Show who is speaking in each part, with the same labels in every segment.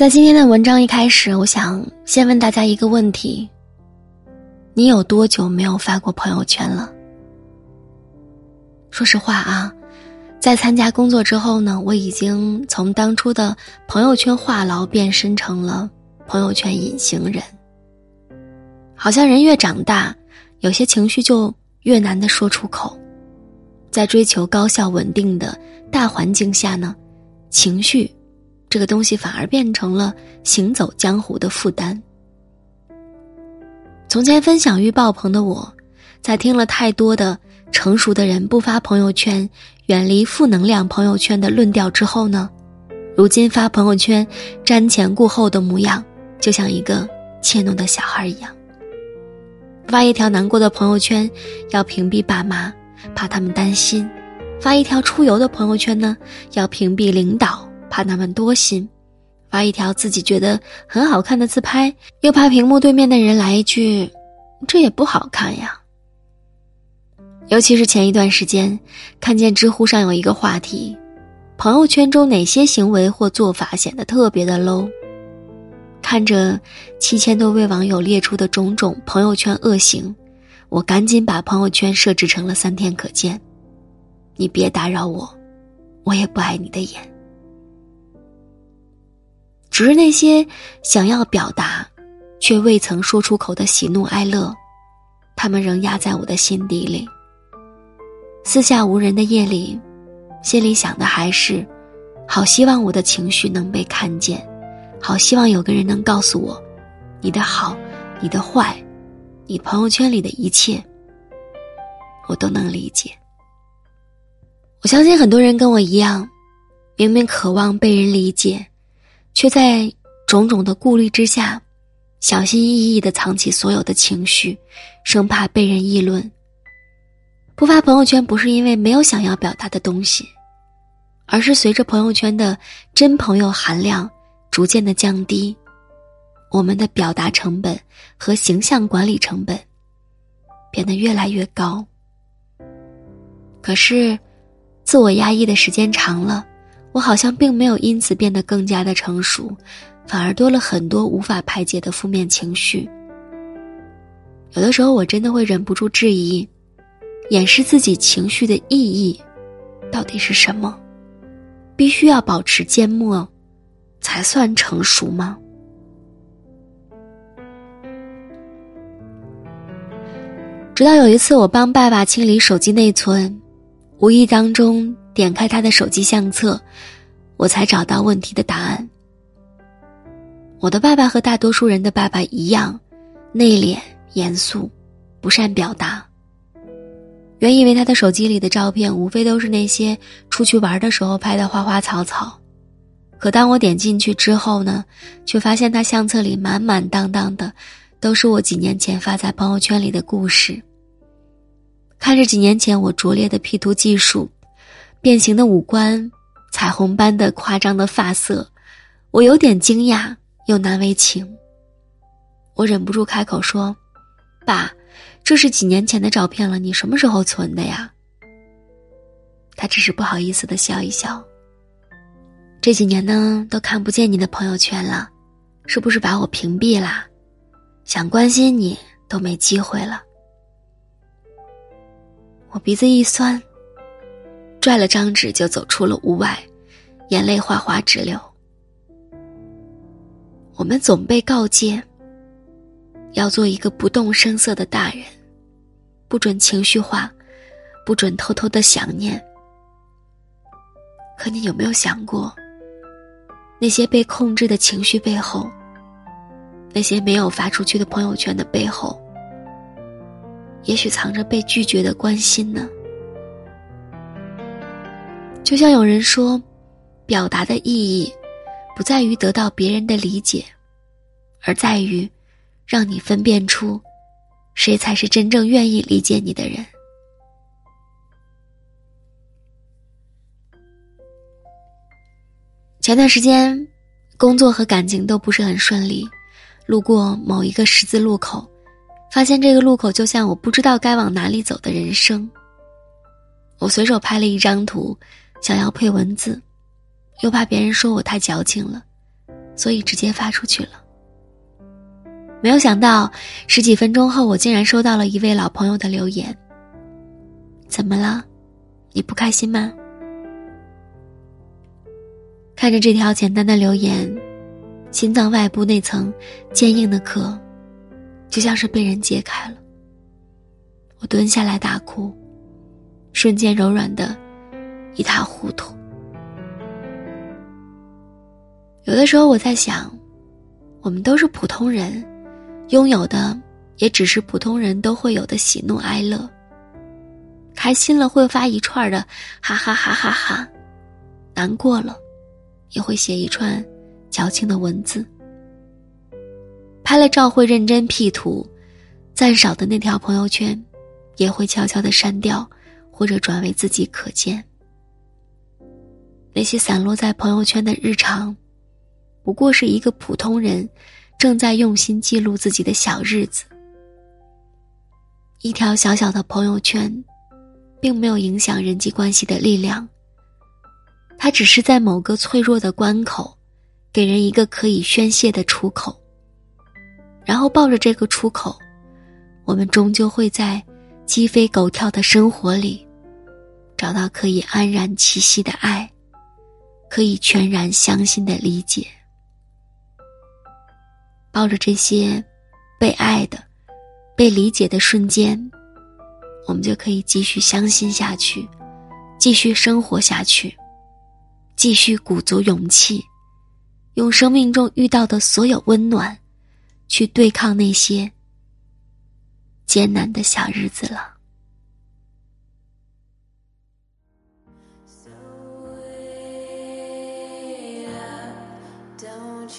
Speaker 1: 在今天的文章一开始，我想先问大家一个问题：你有多久没有发过朋友圈了？说实话啊，在参加工作之后呢，我已经从当初的朋友圈话痨变身成了朋友圈隐形人。好像人越长大，有些情绪就越难的说出口。在追求高效稳定的大环境下呢，情绪。这个东西反而变成了行走江湖的负担。从前分享欲爆棚的我，在听了太多的成熟的人不发朋友圈、远离负能量朋友圈的论调之后呢，如今发朋友圈瞻前顾后的模样，就像一个怯懦的小孩一样。发一条难过的朋友圈，要屏蔽爸妈，怕他们担心；发一条出游的朋友圈呢，要屏蔽领导。怕他们多心，发一条自己觉得很好看的自拍，又怕屏幕对面的人来一句：“这也不好看呀。”尤其是前一段时间，看见知乎上有一个话题：朋友圈中哪些行为或做法显得特别的 low？看着七千多位网友列出的种种朋友圈恶行，我赶紧把朋友圈设置成了三天可见。你别打扰我，我也不碍你的眼。只是那些想要表达，却未曾说出口的喜怒哀乐，他们仍压在我的心底里。四下无人的夜里，心里想的还是：好希望我的情绪能被看见，好希望有个人能告诉我，你的好，你的坏，你朋友圈里的一切，我都能理解。我相信很多人跟我一样，明明渴望被人理解。却在种种的顾虑之下，小心翼翼的藏起所有的情绪，生怕被人议论。不发朋友圈不是因为没有想要表达的东西，而是随着朋友圈的真朋友含量逐渐的降低，我们的表达成本和形象管理成本变得越来越高。可是，自我压抑的时间长了。我好像并没有因此变得更加的成熟，反而多了很多无法排解的负面情绪。有的时候，我真的会忍不住质疑：掩饰自己情绪的意义，到底是什么？必须要保持缄默，才算成熟吗？直到有一次，我帮爸爸清理手机内存，无意当中。点开他的手机相册，我才找到问题的答案。我的爸爸和大多数人的爸爸一样，内敛、严肃，不善表达。原以为他的手机里的照片无非都是那些出去玩的时候拍的花花草草，可当我点进去之后呢，却发现他相册里满满当当的，都是我几年前发在朋友圈里的故事。看着几年前我拙劣的 P 图技术。变形的五官，彩虹般的夸张的发色，我有点惊讶又难为情。我忍不住开口说：“爸，这是几年前的照片了，你什么时候存的呀？”他只是不好意思的笑一笑。这几年呢，都看不见你的朋友圈了，是不是把我屏蔽啦？想关心你都没机会了。我鼻子一酸。拽了张纸就走出了屋外，眼泪哗哗直流。我们总被告诫，要做一个不动声色的大人，不准情绪化，不准偷偷的想念。可你有没有想过，那些被控制的情绪背后，那些没有发出去的朋友圈的背后，也许藏着被拒绝的关心呢？就像有人说，表达的意义，不在于得到别人的理解，而在于，让你分辨出，谁才是真正愿意理解你的人。前段时间，工作和感情都不是很顺利，路过某一个十字路口，发现这个路口就像我不知道该往哪里走的人生。我随手拍了一张图。想要配文字，又怕别人说我太矫情了，所以直接发出去了。没有想到，十几分钟后，我竟然收到了一位老朋友的留言。怎么了？你不开心吗？看着这条简单的留言，心脏外部那层坚硬的壳，就像是被人揭开了。我蹲下来大哭，瞬间柔软的一塌糊涂。有的时候我在想，我们都是普通人。拥有的也只是普通人都会有的喜怒哀乐。开心了会发一串的哈哈哈哈哈，难过了也会写一串矫情的文字。拍了照会认真 P 图，赞赏的那条朋友圈也会悄悄的删掉或者转为自己可见。那些散落在朋友圈的日常，不过是一个普通人。正在用心记录自己的小日子，一条小小的朋友圈，并没有影响人际关系的力量。它只是在某个脆弱的关口，给人一个可以宣泄的出口。然后抱着这个出口，我们终究会在鸡飞狗跳的生活里，找到可以安然栖息的爱，可以全然相信的理解。抱着这些被爱的、被理解的瞬间，我们就可以继续相信下去，继续生活下去，继续鼓足勇气，用生命中遇到的所有温暖，去对抗那些艰难的小日子了。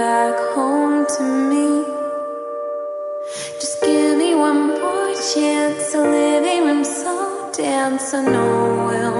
Speaker 1: back home to me.
Speaker 2: Just give me one more chance. The living room's so damn, so no one.